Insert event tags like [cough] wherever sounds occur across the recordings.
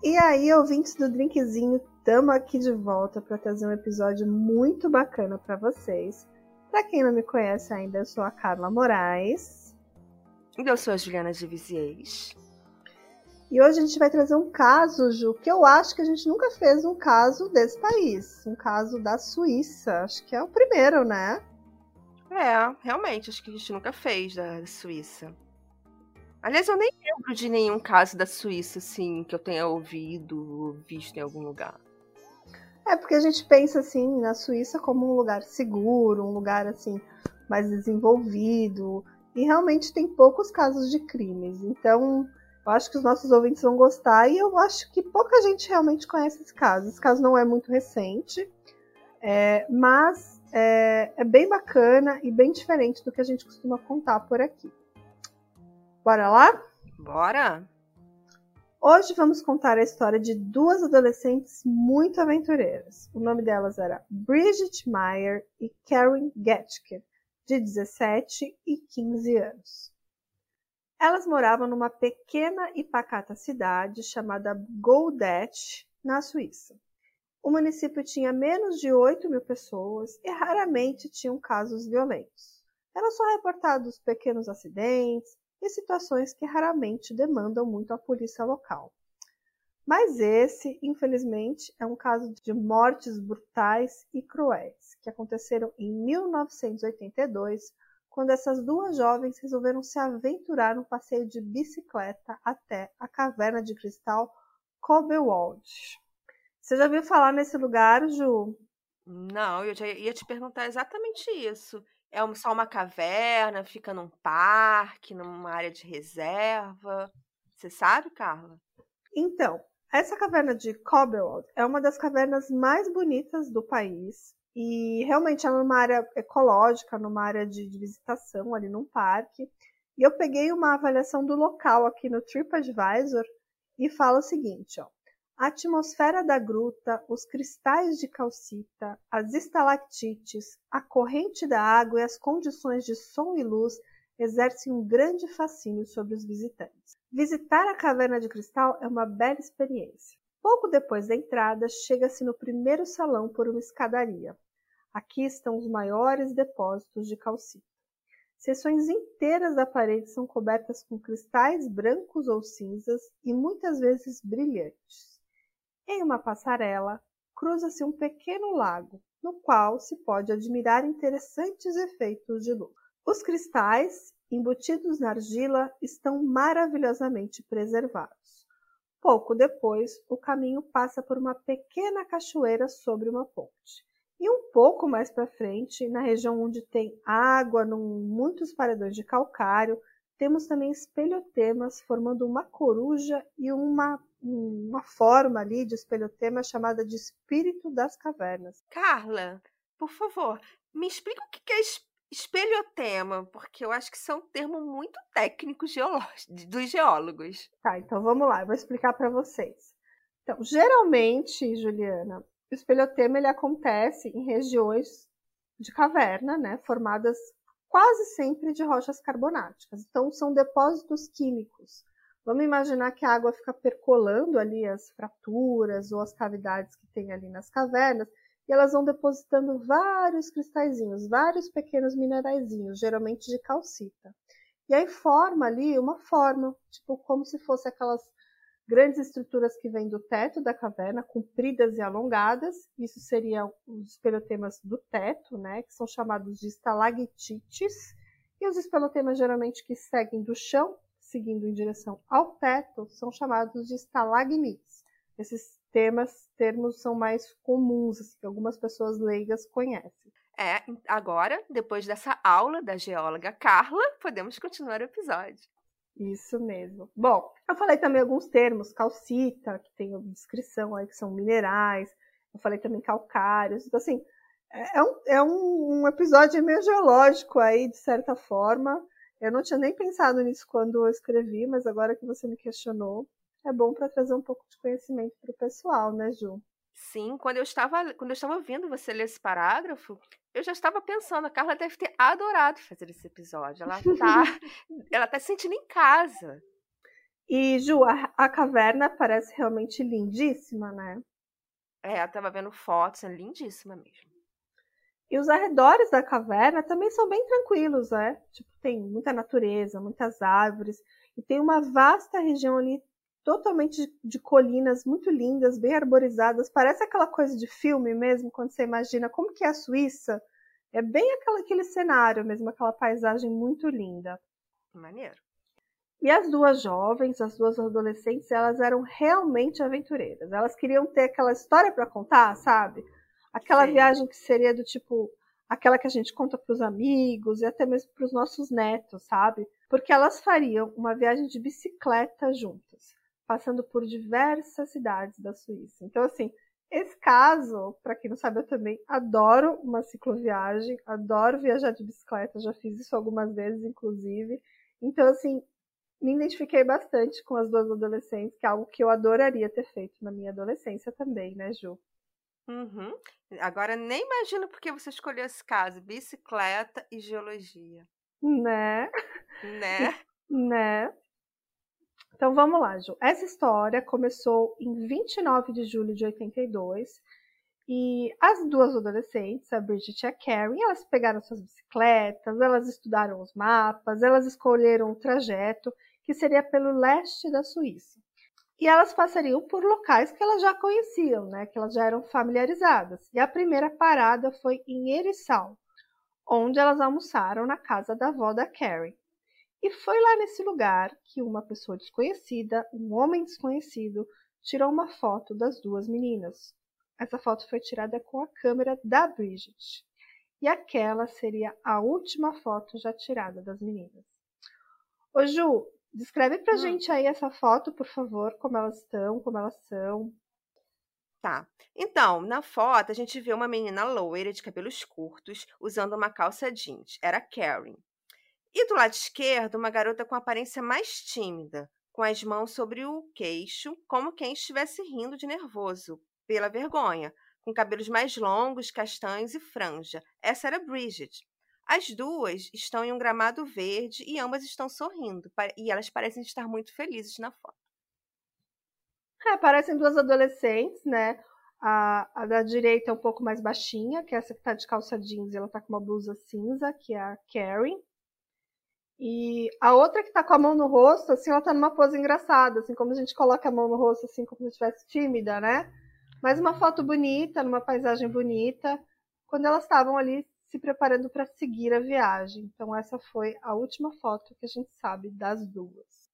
E aí, ouvintes do Drinkzinho, estamos aqui de volta para trazer um episódio muito bacana para vocês. Para quem não me conhece ainda, eu sou a Carla Moraes. E eu sou a Juliana de Viziers. E hoje a gente vai trazer um caso, Ju, que eu acho que a gente nunca fez um caso desse país. Um caso da Suíça. Acho que é o primeiro, né? É, realmente, acho que a gente nunca fez da Suíça. Aliás, eu nem lembro de nenhum caso da Suíça, assim, que eu tenha ouvido, visto em algum lugar. É porque a gente pensa assim na Suíça como um lugar seguro, um lugar assim mais desenvolvido, e realmente tem poucos casos de crimes. Então, eu acho que os nossos ouvintes vão gostar e eu acho que pouca gente realmente conhece esse caso. Esse caso não é muito recente, é, mas é, é bem bacana e bem diferente do que a gente costuma contar por aqui. Bora lá? Bora! Hoje vamos contar a história de duas adolescentes muito aventureiras. O nome delas era Bridget Meyer e Karen Getke, de 17 e 15 anos. Elas moravam numa pequena e pacata cidade chamada Goldet, na Suíça. O município tinha menos de 8 mil pessoas e raramente tinham casos violentos. Eram só reportados pequenos acidentes, e situações que raramente demandam muito a polícia local. Mas esse, infelizmente, é um caso de mortes brutais e cruéis que aconteceram em 1982, quando essas duas jovens resolveram se aventurar no passeio de bicicleta até a caverna de cristal Kobelwald. Você já ouviu falar nesse lugar, Ju? Não, eu ia te perguntar exatamente isso. É só uma caverna, fica num parque, numa área de reserva. Você sabe, Carla? Então, essa caverna de Cobblewald é uma das cavernas mais bonitas do país. E realmente é numa área ecológica, numa área de, de visitação, ali num parque. E eu peguei uma avaliação do local aqui no TripAdvisor e fala o seguinte, ó. A atmosfera da gruta, os cristais de calcita, as estalactites, a corrente da água e as condições de som e luz exercem um grande fascínio sobre os visitantes. Visitar a caverna de cristal é uma bela experiência. Pouco depois da entrada, chega-se no primeiro salão por uma escadaria. Aqui estão os maiores depósitos de calcita. Seções inteiras da parede são cobertas com cristais brancos ou cinzas e muitas vezes brilhantes. Em uma passarela, cruza-se um pequeno lago, no qual se pode admirar interessantes efeitos de luz. Os cristais, embutidos na argila, estão maravilhosamente preservados. Pouco depois, o caminho passa por uma pequena cachoeira sobre uma ponte. E um pouco mais para frente, na região onde tem água, num, muitos paredões de calcário, temos também espelhotemas formando uma coruja e uma uma forma ali de espelhotema chamada de espírito das cavernas. Carla, por favor, me explica o que é espelhotema, porque eu acho que isso é um termo muito técnico dos geólogos. Tá, então vamos lá, eu vou explicar para vocês. Então, geralmente, Juliana, o espelhotema ele acontece em regiões de caverna, né, formadas quase sempre de rochas carbonáticas. Então, são depósitos químicos Vamos imaginar que a água fica percolando ali as fraturas ou as cavidades que tem ali nas cavernas e elas vão depositando vários cristalzinhos, vários pequenos mineraizinhos, geralmente de calcita. E aí forma ali uma forma, tipo como se fosse aquelas grandes estruturas que vêm do teto da caverna, compridas e alongadas. Isso seriam os espelotemas do teto, né, que são chamados de estalactites. E os espelotemas geralmente que seguem do chão seguindo em direção ao teto são chamados de estalagmites. Esses temas, termos são mais comuns, assim, que algumas pessoas leigas conhecem. É, agora, depois dessa aula da geóloga Carla, podemos continuar o episódio. Isso mesmo. Bom, eu falei também alguns termos, calcita, que tem descrição aí que são minerais, eu falei também calcários, então assim, é, é um, é um, um episódio meio geológico aí, de certa forma, eu não tinha nem pensado nisso quando eu escrevi, mas agora que você me questionou, é bom para trazer um pouco de conhecimento para o pessoal, né, Ju? Sim, quando eu estava quando eu estava vendo você ler esse parágrafo, eu já estava pensando, a Carla deve ter adorado fazer esse episódio. Ela tá, [laughs] [laughs] ela tá se sentindo em casa. E, Ju, a, a caverna parece realmente lindíssima, né? É, eu tava vendo fotos, é lindíssima mesmo. E os arredores da caverna também são bem tranquilos, né? Tipo, tem muita natureza, muitas árvores, e tem uma vasta região ali totalmente de, de, colinas muito lindas, bem arborizadas. Parece aquela coisa de filme mesmo, quando você imagina como que é a Suíça. É bem aquela, aquele cenário mesmo, aquela paisagem muito linda. Maneiro. E as duas jovens, as duas adolescentes, elas eram realmente aventureiras. Elas queriam ter aquela história para contar, sabe? Aquela Sim. viagem que seria do tipo aquela que a gente conta para os amigos e até mesmo para os nossos netos, sabe? Porque elas fariam uma viagem de bicicleta juntas, passando por diversas cidades da Suíça. Então, assim, esse caso, para quem não sabe, eu também adoro uma cicloviagem, adoro viajar de bicicleta, já fiz isso algumas vezes, inclusive. Então, assim, me identifiquei bastante com as duas adolescentes, que é algo que eu adoraria ter feito na minha adolescência também, né, Ju? Uhum. Agora nem imagino porque você escolheu esse caso, bicicleta e geologia. Né? Né? [laughs] né? Então vamos lá, Ju. Essa história começou em 29 de julho de 82 e as duas adolescentes, a Bridget e a Karen, elas pegaram suas bicicletas, elas estudaram os mapas, elas escolheram o trajeto que seria pelo leste da Suíça. E elas passariam por locais que elas já conheciam, né, que elas já eram familiarizadas. E a primeira parada foi em Erissal, onde elas almoçaram na casa da avó da Karen. E foi lá nesse lugar que uma pessoa desconhecida, um homem desconhecido, tirou uma foto das duas meninas. Essa foto foi tirada com a câmera da Bridget. E aquela seria a última foto já tirada das meninas. Ô Ju, Descreve pra hum. gente aí essa foto, por favor, como elas estão, como elas são. Tá. Então, na foto, a gente vê uma menina loira de cabelos curtos, usando uma calça jeans. Era Karen. E do lado esquerdo, uma garota com aparência mais tímida, com as mãos sobre o queixo, como quem estivesse rindo de nervoso, pela vergonha, com cabelos mais longos, castanhos e franja. Essa era Bridget. As duas estão em um gramado verde e ambas estão sorrindo. E elas parecem estar muito felizes na foto. É, parecem duas adolescentes, né? A, a, da direita é um pouco mais baixinha, que é essa que tá de calça jeans, e ela tá com uma blusa cinza, que é a Karen. E a outra que tá com a mão no rosto, assim, ela tá numa pose engraçada, assim, como a gente coloca a mão no rosto, assim, como se estivesse tímida, né? Mas uma foto bonita, numa paisagem bonita, quando elas estavam ali se preparando para seguir a viagem. Então, essa foi a última foto que a gente sabe das duas.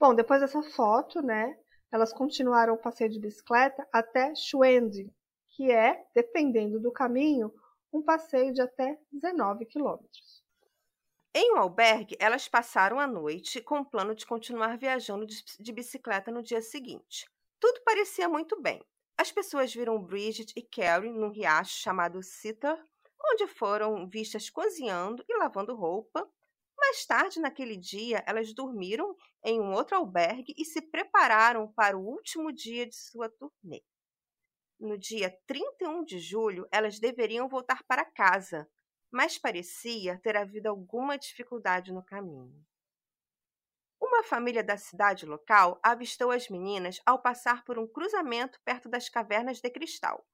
Bom, depois dessa foto, né, elas continuaram o passeio de bicicleta até Schwende, que é, dependendo do caminho, um passeio de até 19 quilômetros. Em um albergue, elas passaram a noite com o plano de continuar viajando de bicicleta no dia seguinte. Tudo parecia muito bem. As pessoas viram Bridget e Carrie num riacho chamado Sitter onde foram vistas cozinhando e lavando roupa. Mais tarde naquele dia, elas dormiram em um outro albergue e se prepararam para o último dia de sua turnê. No dia 31 de julho, elas deveriam voltar para casa, mas parecia ter havido alguma dificuldade no caminho. Uma família da cidade local avistou as meninas ao passar por um cruzamento perto das cavernas de cristal.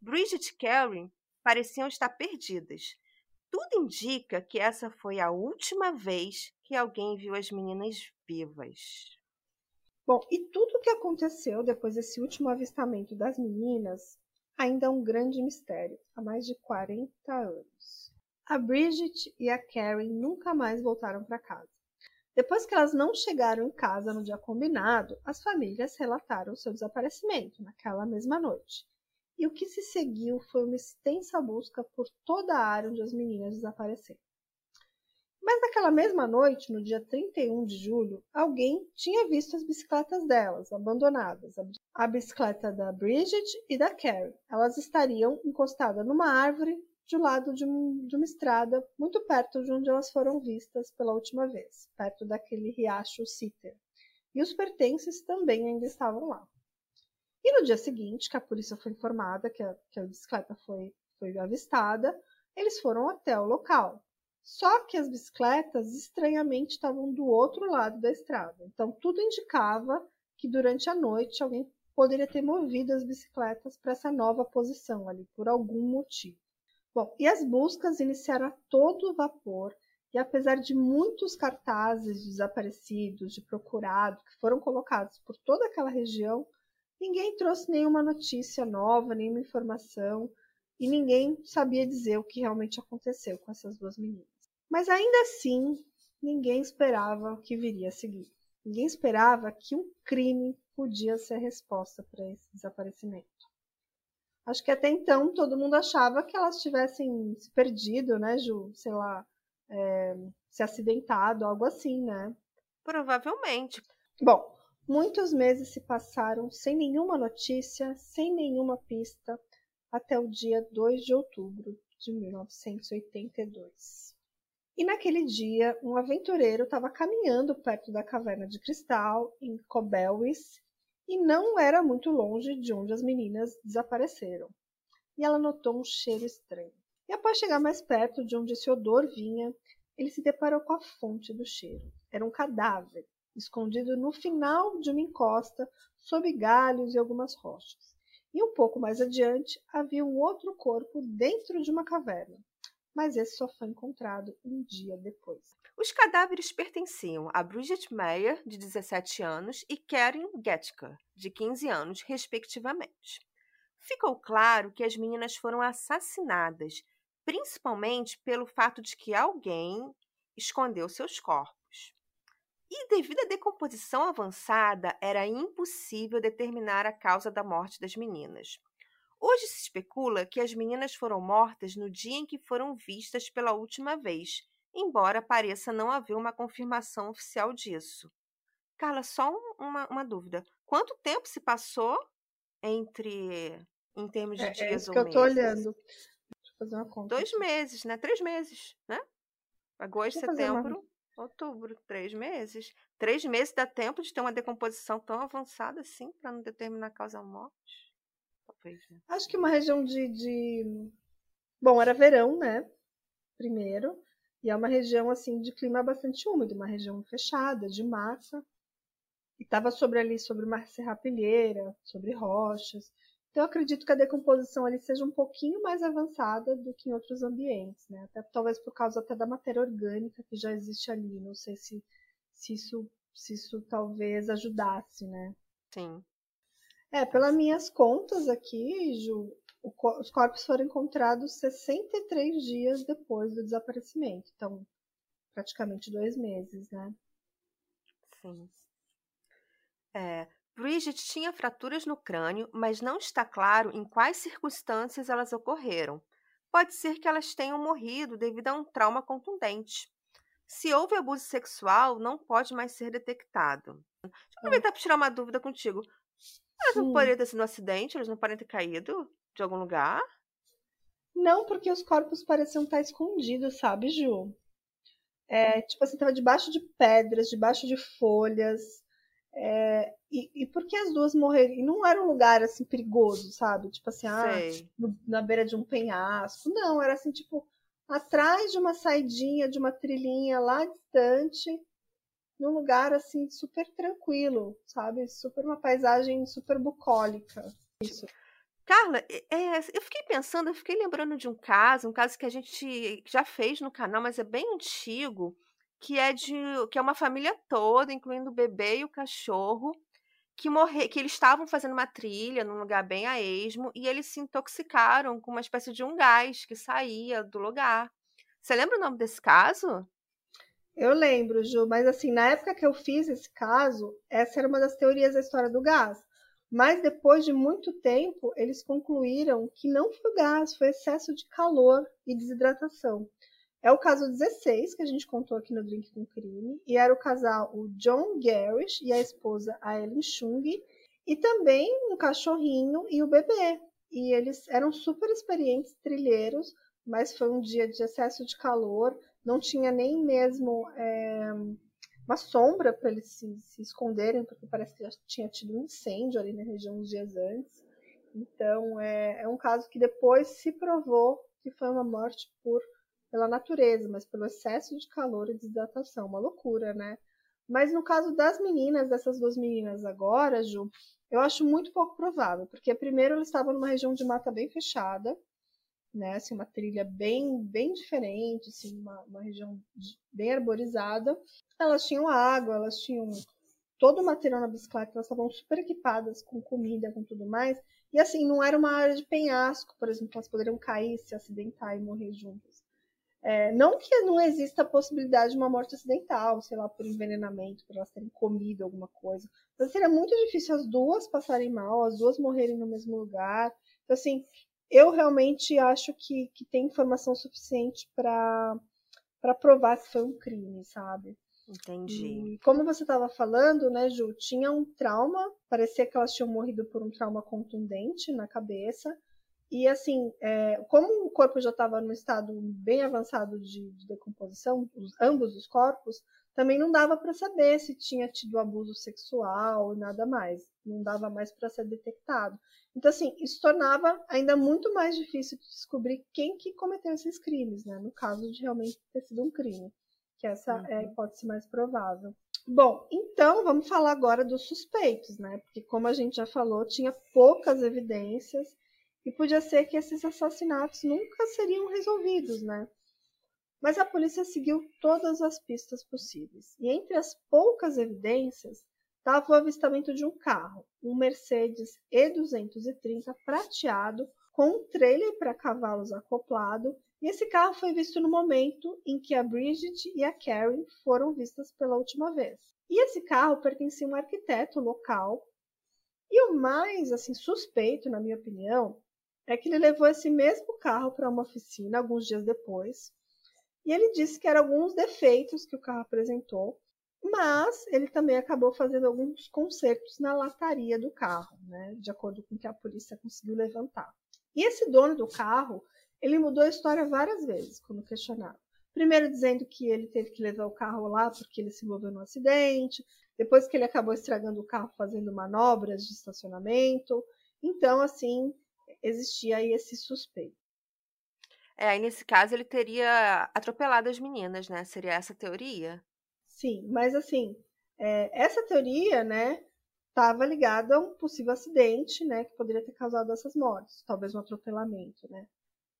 Bridget Carey pareciam estar perdidas. Tudo indica que essa foi a última vez que alguém viu as meninas vivas. Bom, e tudo o que aconteceu depois desse último avistamento das meninas ainda é um grande mistério, há mais de 40 anos. A Bridget e a Karen nunca mais voltaram para casa. Depois que elas não chegaram em casa no dia combinado, as famílias relataram seu desaparecimento naquela mesma noite e o que se seguiu foi uma extensa busca por toda a área onde as meninas desapareceram. Mas naquela mesma noite, no dia 31 de julho, alguém tinha visto as bicicletas delas, abandonadas. A bicicleta da Bridget e da Carrie. Elas estariam encostadas numa árvore do lado de, um, de uma estrada, muito perto de onde elas foram vistas pela última vez, perto daquele riacho Sitter. E os pertences também ainda estavam lá. E no dia seguinte, que a polícia foi informada que a, que a bicicleta foi, foi avistada, eles foram até o local. Só que as bicicletas estranhamente estavam do outro lado da estrada. Então tudo indicava que durante a noite alguém poderia ter movido as bicicletas para essa nova posição ali por algum motivo. Bom, e as buscas iniciaram a todo vapor e apesar de muitos cartazes de desaparecidos, de procurado, que foram colocados por toda aquela região, ninguém trouxe nenhuma notícia nova, nenhuma informação, e ninguém sabia dizer o que realmente aconteceu com essas duas meninas. Mas ainda assim, ninguém esperava o que viria a seguir. Ninguém esperava que um crime podia ser a resposta para esse desaparecimento. Acho que até então todo mundo achava que elas tivessem se perdido, né, Ju? Sei lá, é, se acidentado, algo assim, né? Provavelmente. Bom, muitos meses se passaram sem nenhuma notícia, sem nenhuma pista, até o dia 2 de outubro de 1982. E naquele dia, um aventureiro estava caminhando perto da caverna de cristal em Cobelwis e não era muito longe de onde as meninas desapareceram. E ela notou um cheiro estranho. E após chegar mais perto de onde esse odor vinha, ele se deparou com a fonte do cheiro. Era um cadáver, escondido no final de uma encosta, sob galhos e algumas rochas. E um pouco mais adiante havia um outro corpo dentro de uma caverna, mas esse só foi encontrado um dia depois. Os cadáveres pertenciam a Bridget Meyer, de 17 anos, e Karen Getker, de 15 anos, respectivamente. Ficou claro que as meninas foram assassinadas principalmente pelo fato de que alguém escondeu seus corpos. E devido à decomposição avançada, era impossível determinar a causa da morte das meninas. Hoje se especula que as meninas foram mortas no dia em que foram vistas pela última vez, embora pareça não haver uma confirmação oficial disso. Carla, só uma, uma dúvida. Quanto tempo se passou entre, em termos de é, dias é isso ou que eu tô meses? olhando fazer uma conta. Dois meses, né? Três meses, né? Agosto, setembro, uma... outubro. Três meses. Três meses dá tempo de ter uma decomposição tão avançada assim para não determinar a causa morte? Talvez, né? Acho que uma região de, de. Bom, era verão, né? Primeiro. E é uma região assim de clima bastante úmido, uma região fechada, de massa. E estava sobre ali, sobre uma serrapilheira, sobre rochas. Então, eu acredito que a decomposição ali seja um pouquinho mais avançada do que em outros ambientes, né? Até, talvez por causa até da matéria orgânica que já existe ali. Não sei se, se, isso, se isso talvez ajudasse, né? Sim. É, pelas minhas contas aqui, Ju, os corpos foram encontrados 63 dias depois do desaparecimento. Então, praticamente dois meses, né? Sim. É, Bridget tinha fraturas no crânio, mas não está claro em quais circunstâncias elas ocorreram. Pode ser que elas tenham morrido devido a um trauma contundente. Se houve abuso sexual, não pode mais ser detectado. Deixa eu aproveitar para tirar uma dúvida contigo. Elas não poderiam ter sido um acidente? Elas não podem ter caído de algum lugar? Não, porque os corpos pareciam estar escondidos, sabe, Ju? É, tipo assim, tava debaixo de pedras, debaixo de folhas. É, e, e porque as duas morreram? E não era um lugar assim perigoso, sabe? Tipo assim, ah, no, na beira de um penhasco. Não, era assim, tipo, atrás de uma saidinha, de uma trilhinha lá distante, num lugar assim super tranquilo, sabe? Super uma paisagem super bucólica. Isso. Carla, é, eu fiquei pensando, eu fiquei lembrando de um caso, um caso que a gente já fez no canal, mas é bem antigo, que é de que é uma família toda, incluindo o bebê e o cachorro, que morre, que eles estavam fazendo uma trilha num lugar bem a esmo e eles se intoxicaram com uma espécie de um gás que saía do lugar. Você lembra o nome desse caso? Eu lembro, Ju, mas assim, na época que eu fiz esse caso, essa era uma das teorias da história do gás. Mas depois de muito tempo, eles concluíram que não foi gás, foi excesso de calor e desidratação. É o caso 16 que a gente contou aqui no Drink com Crime, e era o casal o John Garish e a esposa a Ellen Chung, e também um cachorrinho e o bebê. E eles eram super experientes trilheiros, mas foi um dia de excesso de calor, não tinha nem mesmo é, uma sombra para eles se, se, esconderem, porque parece que já tinha tido um incêndio ali na região uns dias antes. Então é, é um caso que depois se provou que foi uma morte por pela natureza, mas pelo excesso de calor e desidratação. Uma loucura, né? Mas no caso das meninas, dessas duas meninas agora, Ju, eu acho muito pouco provável, porque primeiro elas estavam numa região de mata bem fechada, né? Assim, uma trilha bem, bem diferente, assim, uma, uma região bem arborizada. Elas tinham água, elas tinham todo o material na bicicleta, elas estavam super equipadas com comida, com tudo mais. E assim, não era uma área de penhasco, por exemplo, elas poderiam cair, se acidentar e morrer juntas. É, não que não exista a possibilidade de uma morte acidental, sei lá, por envenenamento, por elas terem comido alguma coisa. Mas seria muito difícil as duas passarem mal, as duas morrerem no mesmo lugar. Então, assim, eu realmente acho que, que tem informação suficiente para provar que foi um crime, sabe? Entendi. E como você estava falando, né, Ju, tinha um trauma, parecia que elas tinham morrido por um trauma contundente na cabeça. E assim, é, como o corpo já estava no estado bem avançado de, de decomposição, os, ambos os corpos, também não dava para saber se tinha tido abuso sexual e nada mais. Não dava mais para ser detectado. Então, assim, isso tornava ainda muito mais difícil de descobrir quem que cometeu esses crimes, né? No caso de realmente ter sido um crime, que essa uhum. é a uhum. hipótese mais provável. Bom, então vamos falar agora dos suspeitos, né? Porque, como a gente já falou, tinha poucas evidências e podia ser que esses assassinatos nunca seriam resolvidos, né? Mas a polícia seguiu todas as pistas possíveis. E entre as poucas evidências estava o avistamento de um carro, um Mercedes E230 prateado, com um trailer para cavalos acoplado, e esse carro foi visto no momento em que a Bridget e a Karen foram vistas pela última vez. E esse carro pertencia a um arquiteto local. E o mais assim suspeito, na minha opinião, é que ele levou esse mesmo carro para uma oficina alguns dias depois. E ele disse que eram alguns defeitos que o carro apresentou, mas ele também acabou fazendo alguns consertos na lataria do carro, né, de acordo com o que a polícia conseguiu levantar. E esse dono do carro, ele mudou a história várias vezes quando questionado. Primeiro dizendo que ele teve que levar o carro lá porque ele se envolveu no acidente, depois que ele acabou estragando o carro fazendo manobras de estacionamento. Então, assim, existia aí esse suspeito. É, aí nesse caso ele teria atropelado as meninas, né? Seria essa a teoria? Sim, mas assim, é, essa teoria, né, estava ligada a um possível acidente, né, que poderia ter causado essas mortes, talvez um atropelamento, né.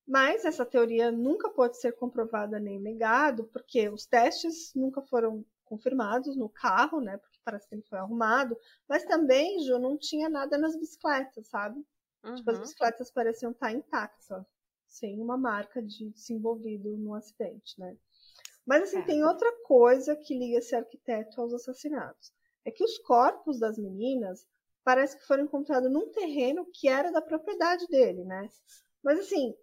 Mas essa teoria nunca pode ser comprovada nem negado, porque os testes nunca foram confirmados no carro, né, porque parece que ele foi arrumado, mas também, Ju, não tinha nada nas bicicletas, sabe? Uhum. Tipo, as uhum. bicicletas pareciam estar intactas, ó, sem uma marca de se envolvido no acidente, né. Mas assim, é. tem outra coisa que liga esse arquiteto aos assassinatos. É que os corpos das meninas parece que foram encontrados num terreno que era da propriedade dele, né? Mas assim,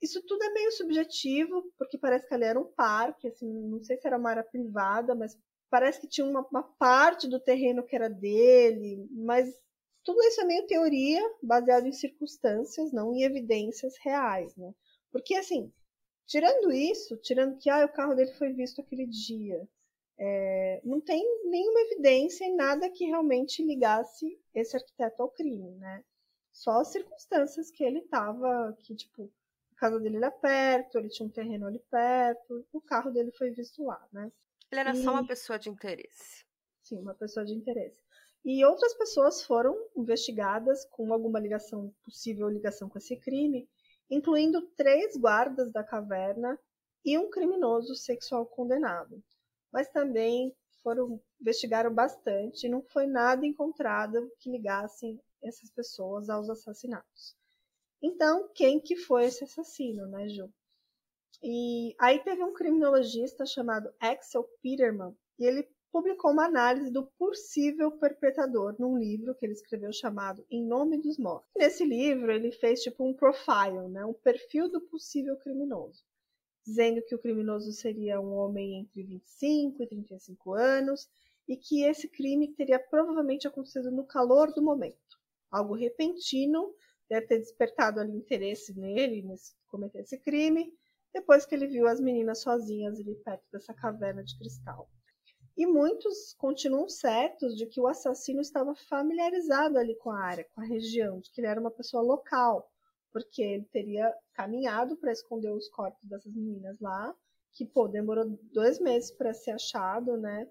isso tudo é meio subjetivo, porque parece que ali era um parque, assim, não sei se era uma área privada, mas parece que tinha uma, uma parte do terreno que era dele, mas tudo isso é meio teoria, baseado em circunstâncias, não em evidências reais, né? Porque assim, Tirando isso, tirando que ah, o carro dele foi visto aquele dia, é, não tem nenhuma evidência em nada que realmente ligasse esse arquiteto ao crime, né? Só as circunstâncias que ele estava, que tipo, a casa dele era perto, ele tinha um terreno ali perto, o carro dele foi visto lá, né? Ele era e... só uma pessoa de interesse. Sim, uma pessoa de interesse. E outras pessoas foram investigadas com alguma ligação, possível ligação com esse crime, incluindo três guardas da caverna e um criminoso sexual condenado. Mas também foram investigaram bastante e não foi nada encontrado que ligasse essas pessoas aos assassinatos. Então, quem que foi esse assassino, né, Ju? E aí teve um criminologista chamado Axel Peterman e ele publicou uma análise do possível perpetrador num livro que ele escreveu chamado Em Nome dos Mortos. Nesse livro, ele fez tipo um profile, né, um perfil do possível criminoso, dizendo que o criminoso seria um homem entre 25 e 35 anos e que esse crime teria provavelmente acontecido no calor do momento. Algo repentino, deve ter despertado ali interesse nele, nesse cometer esse crime, depois que ele viu as meninas sozinhas ali perto dessa caverna de cristal. E muitos continuam certos de que o assassino estava familiarizado ali com a área, com a região, de que ele era uma pessoa local, porque ele teria caminhado para esconder os corpos dessas meninas lá, que pô, demorou dois meses para ser achado, né?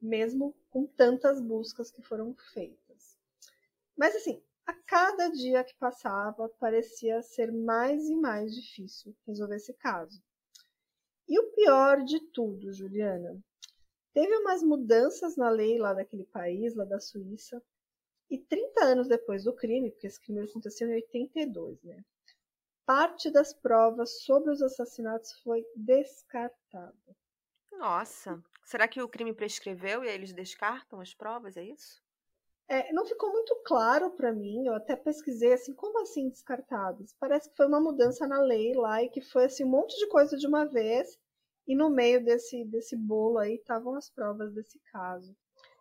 Mesmo com tantas buscas que foram feitas. Mas assim, a cada dia que passava, parecia ser mais e mais difícil resolver esse caso. E o pior de tudo, Juliana, teve umas mudanças na lei lá daquele país, lá da Suíça, e 30 anos depois do crime, porque esse crime aconteceu em 82, né? Parte das provas sobre os assassinatos foi descartada. Nossa, será que o crime prescreveu e aí eles descartam as provas, é isso? É, não ficou muito claro para mim, eu até pesquisei assim, como assim descartados? Parece que foi uma mudança na lei lá e que foi assim um monte de coisa de uma vez e no meio desse, desse bolo aí estavam as provas desse caso.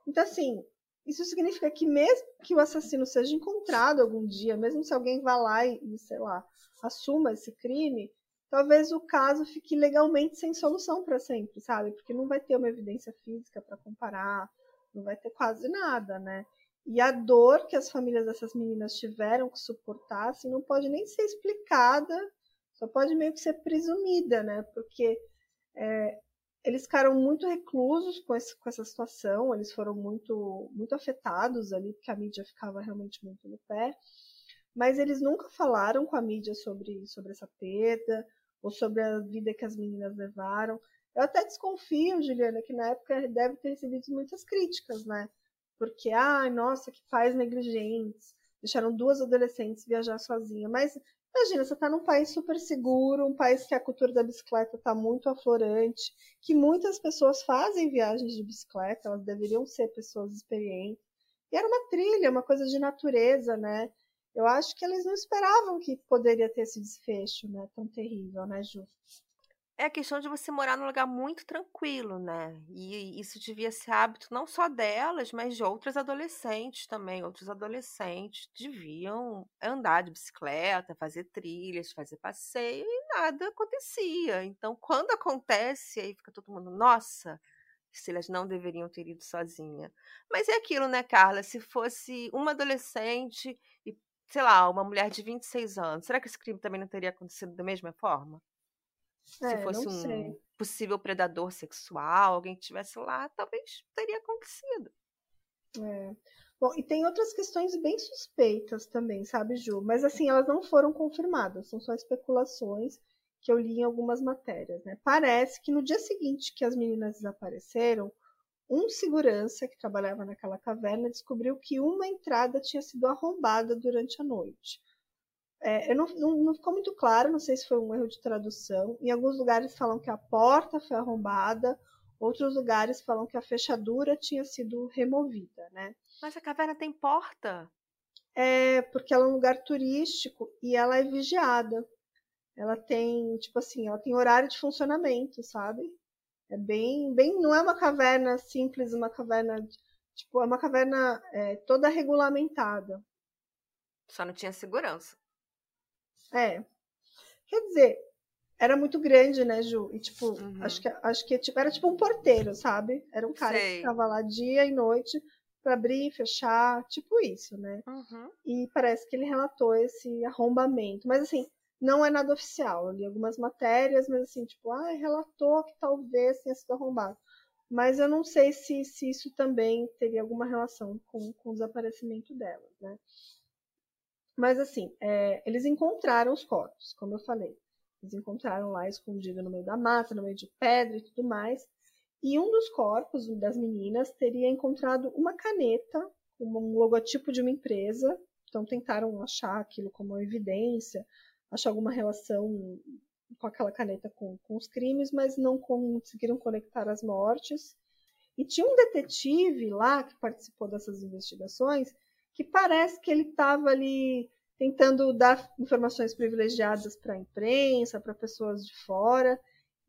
Então assim, isso significa que mesmo que o assassino seja encontrado algum dia, mesmo se alguém vá lá e, sei lá, assuma esse crime, talvez o caso fique legalmente sem solução para sempre, sabe? Porque não vai ter uma evidência física para comparar, não vai ter quase nada, né? E a dor que as famílias dessas meninas tiveram que suportar, assim, não pode nem ser explicada, só pode meio que ser presumida, né? Porque é, eles ficaram muito reclusos com, esse, com, essa situação, eles foram muito, muito afetados ali, porque a mídia ficava realmente muito no pé. Mas eles nunca falaram com a mídia sobre, sobre essa perda, ou sobre a vida que as meninas levaram. Eu até desconfio, Juliana, que na época deve ter recebido muitas críticas, né? porque, ai, nossa, que pais negligentes, deixaram duas adolescentes viajar sozinha. Mas imagina, você está num país super seguro, um país que a cultura da bicicleta está muito aflorante, que muitas pessoas fazem viagens de bicicleta, elas deveriam ser pessoas experientes. E era uma trilha, uma coisa de natureza, né? Eu acho que eles não esperavam que poderia ter esse desfecho, né? Tão terrível, né, Ju? É a questão de você morar num lugar muito tranquilo, né? E isso devia ser hábito não só delas, mas de outras adolescentes também. Outros adolescentes deviam andar de bicicleta, fazer trilhas, fazer passeio e nada acontecia. Então, quando acontece, aí fica todo mundo, nossa, se elas não deveriam ter ido sozinha. Mas é aquilo, né, Carla? Se fosse uma adolescente e, sei lá, uma mulher de 26 anos, será que esse crime também não teria acontecido da mesma forma? É, Se fosse um sei. possível predador sexual, alguém que estivesse lá, talvez teria acontecido. É. Bom, e tem outras questões bem suspeitas também, sabe, Ju? Mas assim, elas não foram confirmadas, são só especulações que eu li em algumas matérias, né? Parece que no dia seguinte que as meninas desapareceram, um segurança que trabalhava naquela caverna descobriu que uma entrada tinha sido arrombada durante a noite. É, eu não, não, não, ficou muito claro, não sei se foi um erro de tradução. Em alguns lugares falam que a porta foi arrombada, outros lugares falam que a fechadura tinha sido removida, né? Mas a caverna tem porta? É, porque ela é um lugar turístico e ela é vigiada. Ela tem, tipo assim, ela tem horário de funcionamento, sabe? É bem, bem, não é uma caverna simples, uma caverna, tipo, é uma caverna é, toda regulamentada. Só não tinha segurança. É. Quer dizer, era muito grande, né, Ju? E, tipo, Uhum. acho que, acho que tipo, era tipo um porteiro, sabe? Era um cara que Sei. ficava lá dia e noite para abrir e fechar, tipo isso, né? Uhum. E parece que ele relatou esse arrombamento. Mas, assim, não é nada oficial. Eu li algumas matérias, mas, assim, tipo, ah, relatou que talvez tenha sido arrombado. Mas eu não sei se, se isso também teria alguma relação com, com o desaparecimento delas, né? Mas assim, é, eles encontraram os corpos, como eu falei. Eles encontraram lá escondido no meio da mata, no meio de pedra e tudo mais. E um dos corpos das meninas teria encontrado uma caneta um logotipo de uma empresa. Então tentaram achar aquilo como evidência, achar alguma relação com aquela caneta com, com os crimes, mas não conseguiram conectar as mortes. E tinha um detetive lá que participou dessas investigações que parece que ele estava ali tentando dar informações privilegiadas para a imprensa, para pessoas de fora,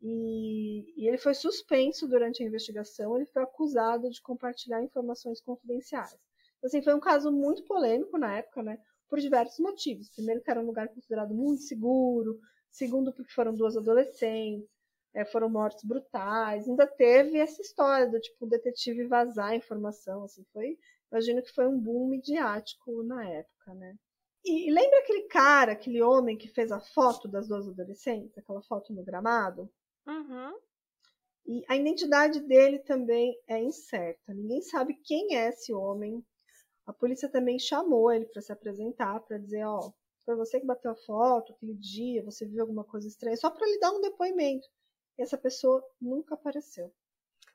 e, e, ele foi suspenso durante a investigação, ele foi acusado de compartilhar informações confidenciais. Então, assim, foi um caso muito polêmico na época, né, por diversos motivos. Primeiro, que era um lugar considerado muito seguro, segundo, porque foram duas adolescentes, é, foram mortes brutais, ainda teve essa história do tipo, o detetive vazar informação, assim, foi imagino que foi um boom midiático na época, né? E, e lembra aquele cara, aquele homem que fez a foto das duas adolescentes, aquela foto no gramado? Uhum. E a identidade dele também é incerta. Ninguém sabe quem é esse homem. A polícia também chamou ele para se apresentar, para dizer, ó, foi você que bateu a foto aquele dia, você viu alguma coisa estranha, só para lhe dar um depoimento. E essa pessoa nunca apareceu.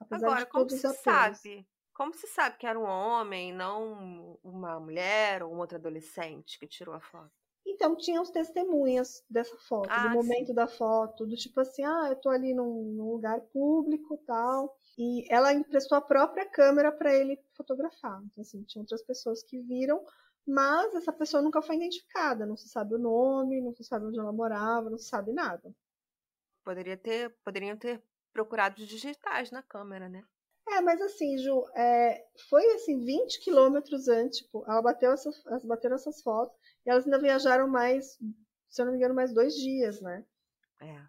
Agora, como se sabe? Como se sabe que era um homem, não uma mulher ou uma outra adolescente que tirou a foto? Então, tinha os testemunhas dessa foto, ah, do momento sim. da foto, do tipo assim, ah, eu tô ali num, num lugar público tal. E ela emprestou a própria câmera para ele fotografar. Então, assim, tinha outras pessoas que viram, mas essa pessoa nunca foi identificada. Não se sabe o nome, não se sabe onde ela morava, não se sabe nada. Poderia ter, poderiam ter procurado os digitais na câmera, né? É, mas assim, Ju, é, foi assim, 20 quilômetros antes, tipo, ela bateu essas, elas bateram essas fotos e elas ainda viajaram mais, se eu não me engano, mais dois dias, né? É.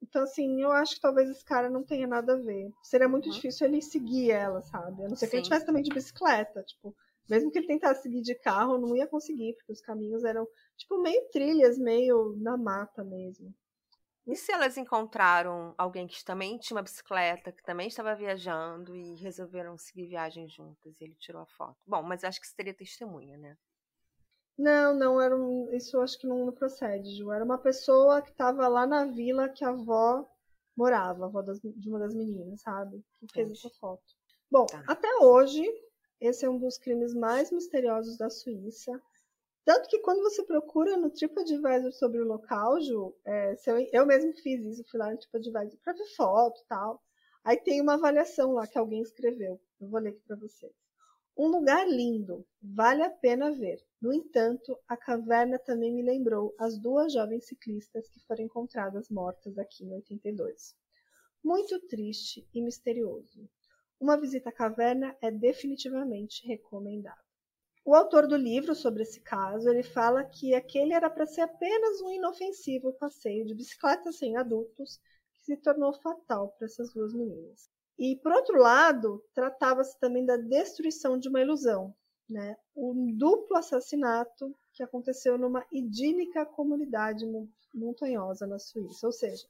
Então, assim, eu acho que talvez esse cara não tenha nada a ver. Seria muito uhum. difícil ele seguir ela, sabe? A não ser Sim. que ele tivesse também de bicicleta, tipo, mesmo que ele tentasse seguir de carro, não ia conseguir, porque os caminhos eram, tipo, meio trilhas, meio na mata mesmo. E se elas encontraram alguém que também tinha uma bicicleta, que também estava viajando e resolveram seguir viagem juntas e ele tirou a foto? Bom, mas acho que seria testemunha, né? Não, não, era um, isso acho que não procede, Ju. Era uma pessoa que estava lá na vila que a avó morava, a avó das, de uma das meninas, sabe? Que fez Entendi. essa foto. Bom, tá. até hoje, esse é um dos crimes mais misteriosos da Suíça. Tanto que quando você procura no TripAdvisor sobre o local, Ju, é, eu, eu mesmo fiz isso, fui lá no TripAdvisor para ver foto tal. Aí tem uma avaliação lá que alguém escreveu. Eu vou ler aqui para vocês. Um lugar lindo, vale a pena ver. No entanto, a caverna também me lembrou as duas jovens ciclistas que foram encontradas mortas aqui em 82. Muito triste e misterioso. Uma visita à caverna é definitivamente recomendada. O autor do livro sobre esse caso, ele fala que aquele era para ser apenas um inofensivo passeio de bicicleta sem adultos que se tornou fatal para essas duas meninas. E por outro lado, tratava-se também da destruição de uma ilusão, né? Um duplo assassinato que aconteceu numa idílica comunidade montanhosa na Suíça, ou seja,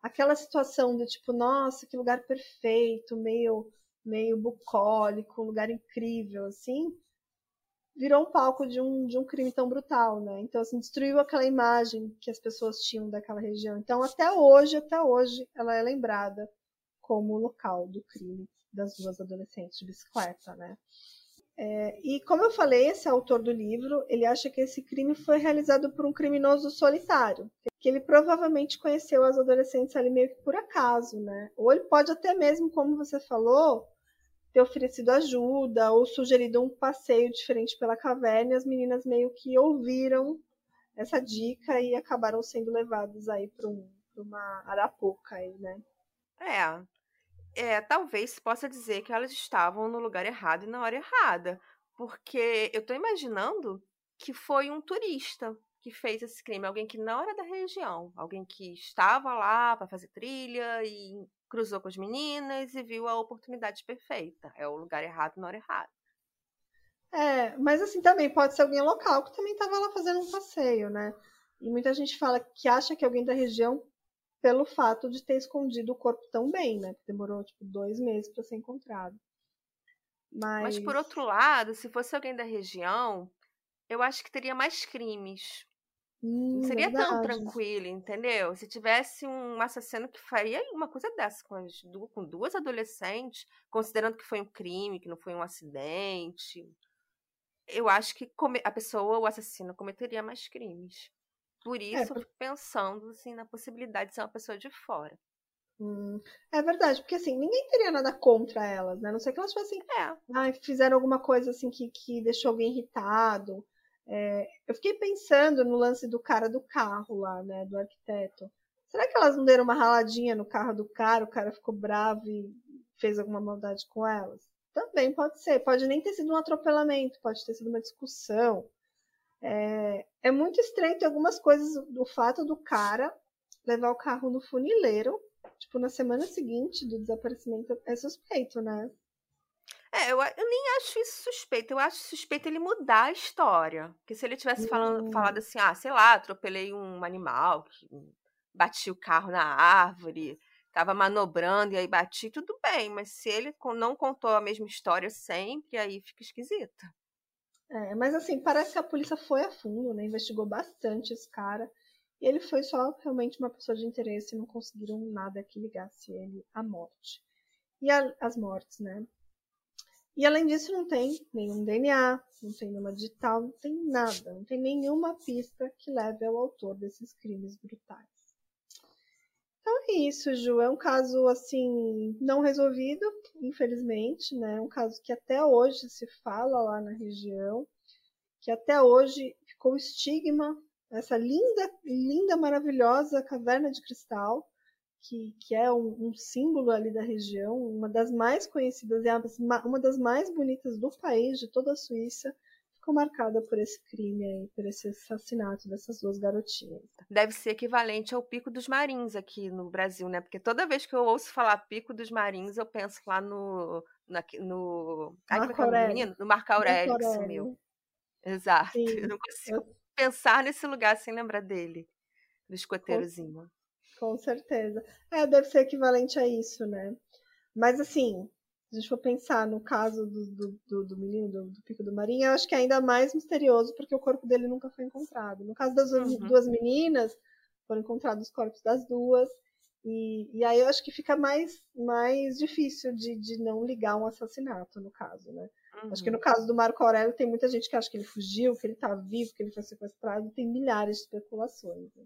aquela situação do tipo, nossa, que lugar perfeito, meio meio bucólico, um lugar incrível assim, virou um palco de um, de um crime tão brutal, né? Então, assim, destruiu aquela imagem que as pessoas tinham daquela região. Então, até hoje, até hoje, ela é lembrada como o local do crime das duas adolescentes de bicicleta, né? É, e como eu falei, esse autor do livro, ele acha que esse crime foi realizado por um criminoso solitário, que ele provavelmente conheceu as adolescentes ali meio que por acaso, né? Ou ele pode até mesmo, como você falou, ter oferecido ajuda ou sugerido um passeio diferente pela caverna, e as meninas meio que ouviram essa dica e acabaram sendo levadas aí para um, uma arapuca aí, né? É. É, talvez possa dizer que elas estavam no lugar errado e na hora errada, porque eu estou imaginando que foi um turista que fez esse crime, alguém que não era da região, alguém que estava lá para fazer trilha e cruzou com as meninas e viu a oportunidade perfeita. É o lugar errado na hora errada. É, mas assim também pode ser alguém local que também estava lá fazendo um passeio, né? E muita gente fala que acha que alguém da região pelo fato de ter escondido o corpo tão bem, né? Demorou tipo dois meses para ser encontrado. Mas... Mas por outro lado, se fosse alguém da região, eu acho que teria mais crimes. Hum, não seria verdade. tão tranquilo, entendeu? Se tivesse um assassino que faria uma coisa dessa com, as, com duas adolescentes, considerando que foi um crime, que não foi um acidente, eu acho que a pessoa, o assassino, cometeria mais crimes. Por é, isso, é, pensando assim, na possibilidade de ser uma pessoa de fora. Hum, é verdade, porque assim, ninguém teria nada contra elas, né? A não sei que elas tivessem. É. Ah, fizeram alguma coisa assim que, que deixou alguém irritado. É, eu fiquei pensando no lance do cara do carro lá, né? Do arquiteto. Será que elas não deram uma raladinha no carro do cara, o cara ficou bravo e fez alguma maldade com elas? Também pode ser. Pode nem ter sido um atropelamento, pode ter sido uma discussão. É, é muito estranho ter algumas coisas do fato do cara levar o carro no funileiro, tipo, na semana seguinte do desaparecimento, é suspeito, né? É, eu, eu, nem acho isso suspeito. Eu acho suspeito ele mudar a história. Porque se ele tivesse falando, hum. falado assim, ah, sei lá, atropelei um animal, bati o carro na árvore, tava manobrando e aí bati, tudo bem. Mas se ele não contou a mesma história sempre, aí fica esquisito. É, mas assim, parece que a polícia foi a fundo, né? Investigou bastante esse cara. E ele foi só realmente uma pessoa de interesse e não conseguiram nada que ligasse ele à morte. E a, as mortes, né? E além disso, não tem nenhum DNA, não tem nenhuma digital, não tem nada, não tem nenhuma pista que leve ao autor desses crimes brutais. Então é isso, Ju. É um caso assim não resolvido, infelizmente, né? Um caso que até hoje se fala lá na região, que até hoje ficou estigma essa linda, linda, maravilhosa caverna de cristal que, que é um, um, símbolo ali da região, uma das mais conhecidas e uma das mais bonitas do país, de toda a Suíça, ficou marcada por esse crime aí, por esse assassinato dessas duas garotinhas. Deve ser equivalente ao Pico dos Marins aqui no Brasil, né? Porque toda vez que eu ouço falar Pico dos Marins, eu penso lá no. Na, no. Ai, Marco é é Aurélio. No Marco Aurélio, Marco Aurélio. sumiu. Exato. [laughs] Sim, eu não consigo eu... pensar nesse lugar sem lembrar dele. Do escoteirozinho. Com certeza. É, deve ser equivalente a isso, né? Mas assim, se a gente for pensar no caso do, do, do, do menino do, do, Pico do Marinho, eu acho que é ainda mais misterioso porque o corpo dele nunca foi encontrado. No caso das uhum. duas meninas, foram encontrados os corpos das duas. E, e aí eu acho que fica mais, mais difícil de, de não ligar um assassinato, no caso, né? Uhum. Acho que no caso do Marco Aurélio tem muita gente que acha que ele fugiu, que ele está vivo, que ele foi sequestrado, tem milhares de especulações. Né?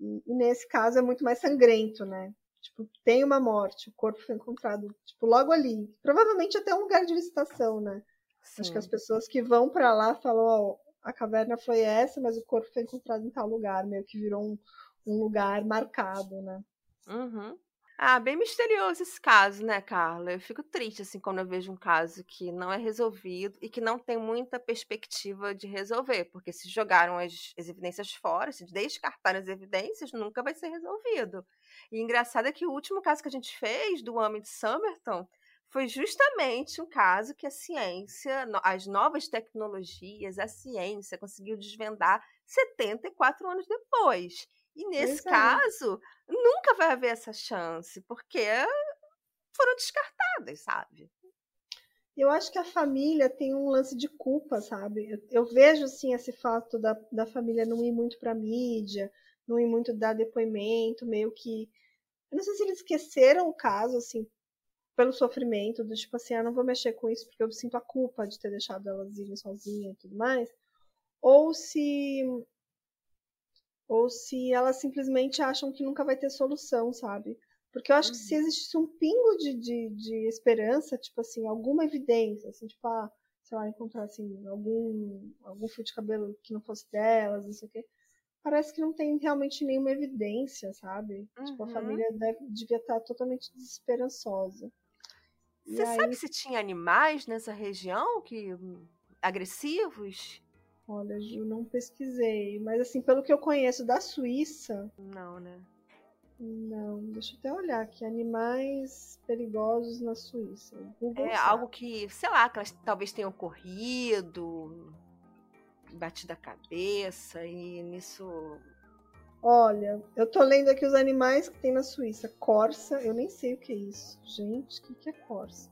E, e, nesse caso é muito mais sangrento, né? Tipo, tem uma morte, o corpo foi encontrado, tipo, logo ali. Provavelmente até um lugar de visitação, né? Sim. Acho que as pessoas que vão para lá falam, ó, oh, a caverna foi essa, mas o corpo foi encontrado em tal lugar, meio que virou um, um lugar marcado, né? Uhum. Ah, bem misterioso esse caso, né, Carla? Eu fico triste, assim, quando eu vejo um caso que não é resolvido e que não tem muita perspectiva de resolver, porque se jogaram as, as evidências fora, se descartaram as evidências, nunca vai ser resolvido. E engraçado é que o último caso que a gente fez, do homem de Somerton, foi justamente um caso que a ciência, as novas tecnologias, a ciência conseguiu desvendar 74 anos depois. E nesse é. caso, nunca vai haver essa chance, porque foram descartadas, sabe? Eu acho que a família tem um lance de culpa, sabe? Eu, eu vejo, assim, esse fato da, da família não ir muito pra mídia, não ir muito dar depoimento, meio que. Eu não sei se eles esqueceram o caso, assim, pelo sofrimento, do tipo assim, ah, não vou mexer com isso porque eu sinto a culpa de ter deixado elas irem sozinhas e tudo mais. Ou se ou se elas simplesmente acham que nunca vai ter solução, sabe? Porque eu acho que se uhum. existisse um pingo de, de, de esperança, tipo assim, alguma evidência, assim, tipo, ah, sei lá, encontrar assim, algum, algum fio de cabelo que não fosse delas, não sei o quê. Parece que não tem realmente nenhuma evidência, sabe? Uhum. Tipo, a uhum. família deve, devia estar totalmente desesperançosa. Você aí... sabe se tinha animais nessa região que agressivos? Olha, Ju, não pesquisei. Mas assim, pelo que eu conheço da Suíça. Não, né? Não, deixa eu até olhar aqui. Animais perigosos na Suíça. Google é sabe. algo que, sei lá, que elas talvez tenham corrido, batido a cabeça e nisso. Olha, eu tô lendo aqui os animais que tem na Suíça. Corsa, eu nem sei o que é isso. Gente, o que, que é Corsa?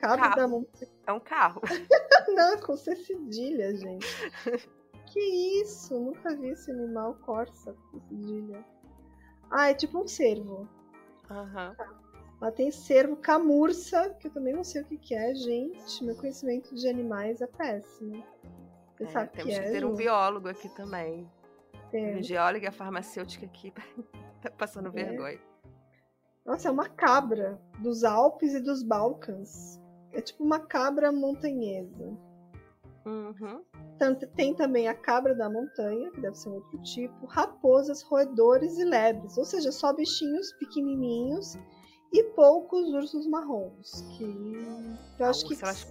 Cabo carro. da montanha. [laughs] É um carro. [laughs] Não, com C cedilha, gente. [laughs] que isso? Nunca vi esse animal corsa com cedilha. Ah, é tipo um cervo. Aham. Uhum. Tá. Lá tem cervo camurça, que eu também não sei o que, que é, gente. Meu conhecimento de animais é péssimo. Você é, sabe temos que, é, que ter um biólogo aqui também. É. Um geólogo e farmacêutica aqui tá passando é. vergonha. Nossa, é uma cabra dos Alpes e dos Balcãs. É tipo uma cabra montanhesa. Uhum. Tanto, tem também a cabra da montanha, que deve ser um outro tipo, raposas, roedores e lebres, ou seja, só bichinhos pequenininhos e poucos ursos marrons, que eu acho que... Elas,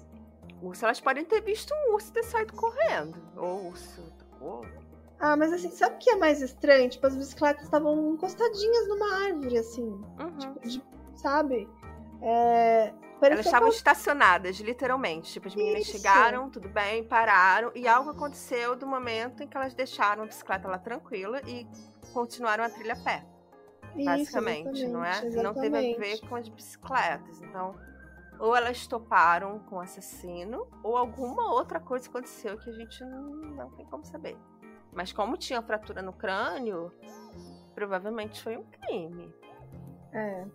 urso, elas podem ter visto um urso ter saído correndo, ou urso... Ah, mas assim, sabe o que é mais estranho? Tipo, as bicicletas estavam encostadinhas numa árvore, assim. Uhum. Tipo, de, sabe? É, Elas estavam estacionadas, literalmente. Tipo, as meninas Isso. chegaram, tudo bem, pararam, e algo aconteceu do momento em que elas deixaram a bicicleta lá tranquila e continuaram a trilha a pé. Isso, basicamente, não é? Exatamente. Não teve a ver com as bicicletas. Então, ou elas toparam com o assassino, ou alguma outra coisa aconteceu que a gente não, não tem como saber. Mas como tinha fratura no crânio, provavelmente foi um crime. É.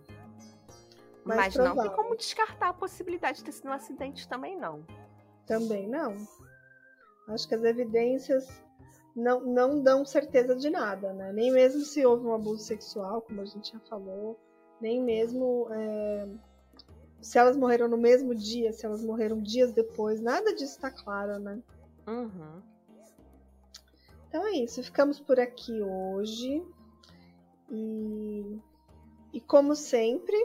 Mas não tem como descartar a possibilidade de ter sido um acidente também, não. Também não. Acho que as evidências não, não dão certeza de nada, né? Nem mesmo se houve um abuso sexual, como a gente já falou, nem mesmo é, se elas morreram no mesmo dia, se elas morreram dias depois, nada disso está claro, né? Uhum. Então é isso, ficamos por aqui hoje. E, e como sempre,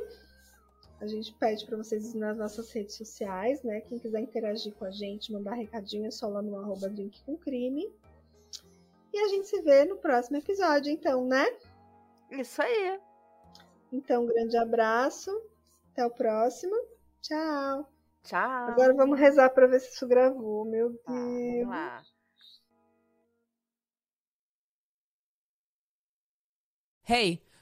a gente pede para vocês nas nossas redes sociais, né? Quem quiser interagir com a gente, mandar recadinho, é só lá no arroba drink com crime. E a gente se vê no próximo episódio, então, né? Isso aí. Então, um grande abraço. Até o próximo. Tchau. Tchau. Agora vamos rezar para ver se isso gravou. Meu Deus. vamos lá. Hey!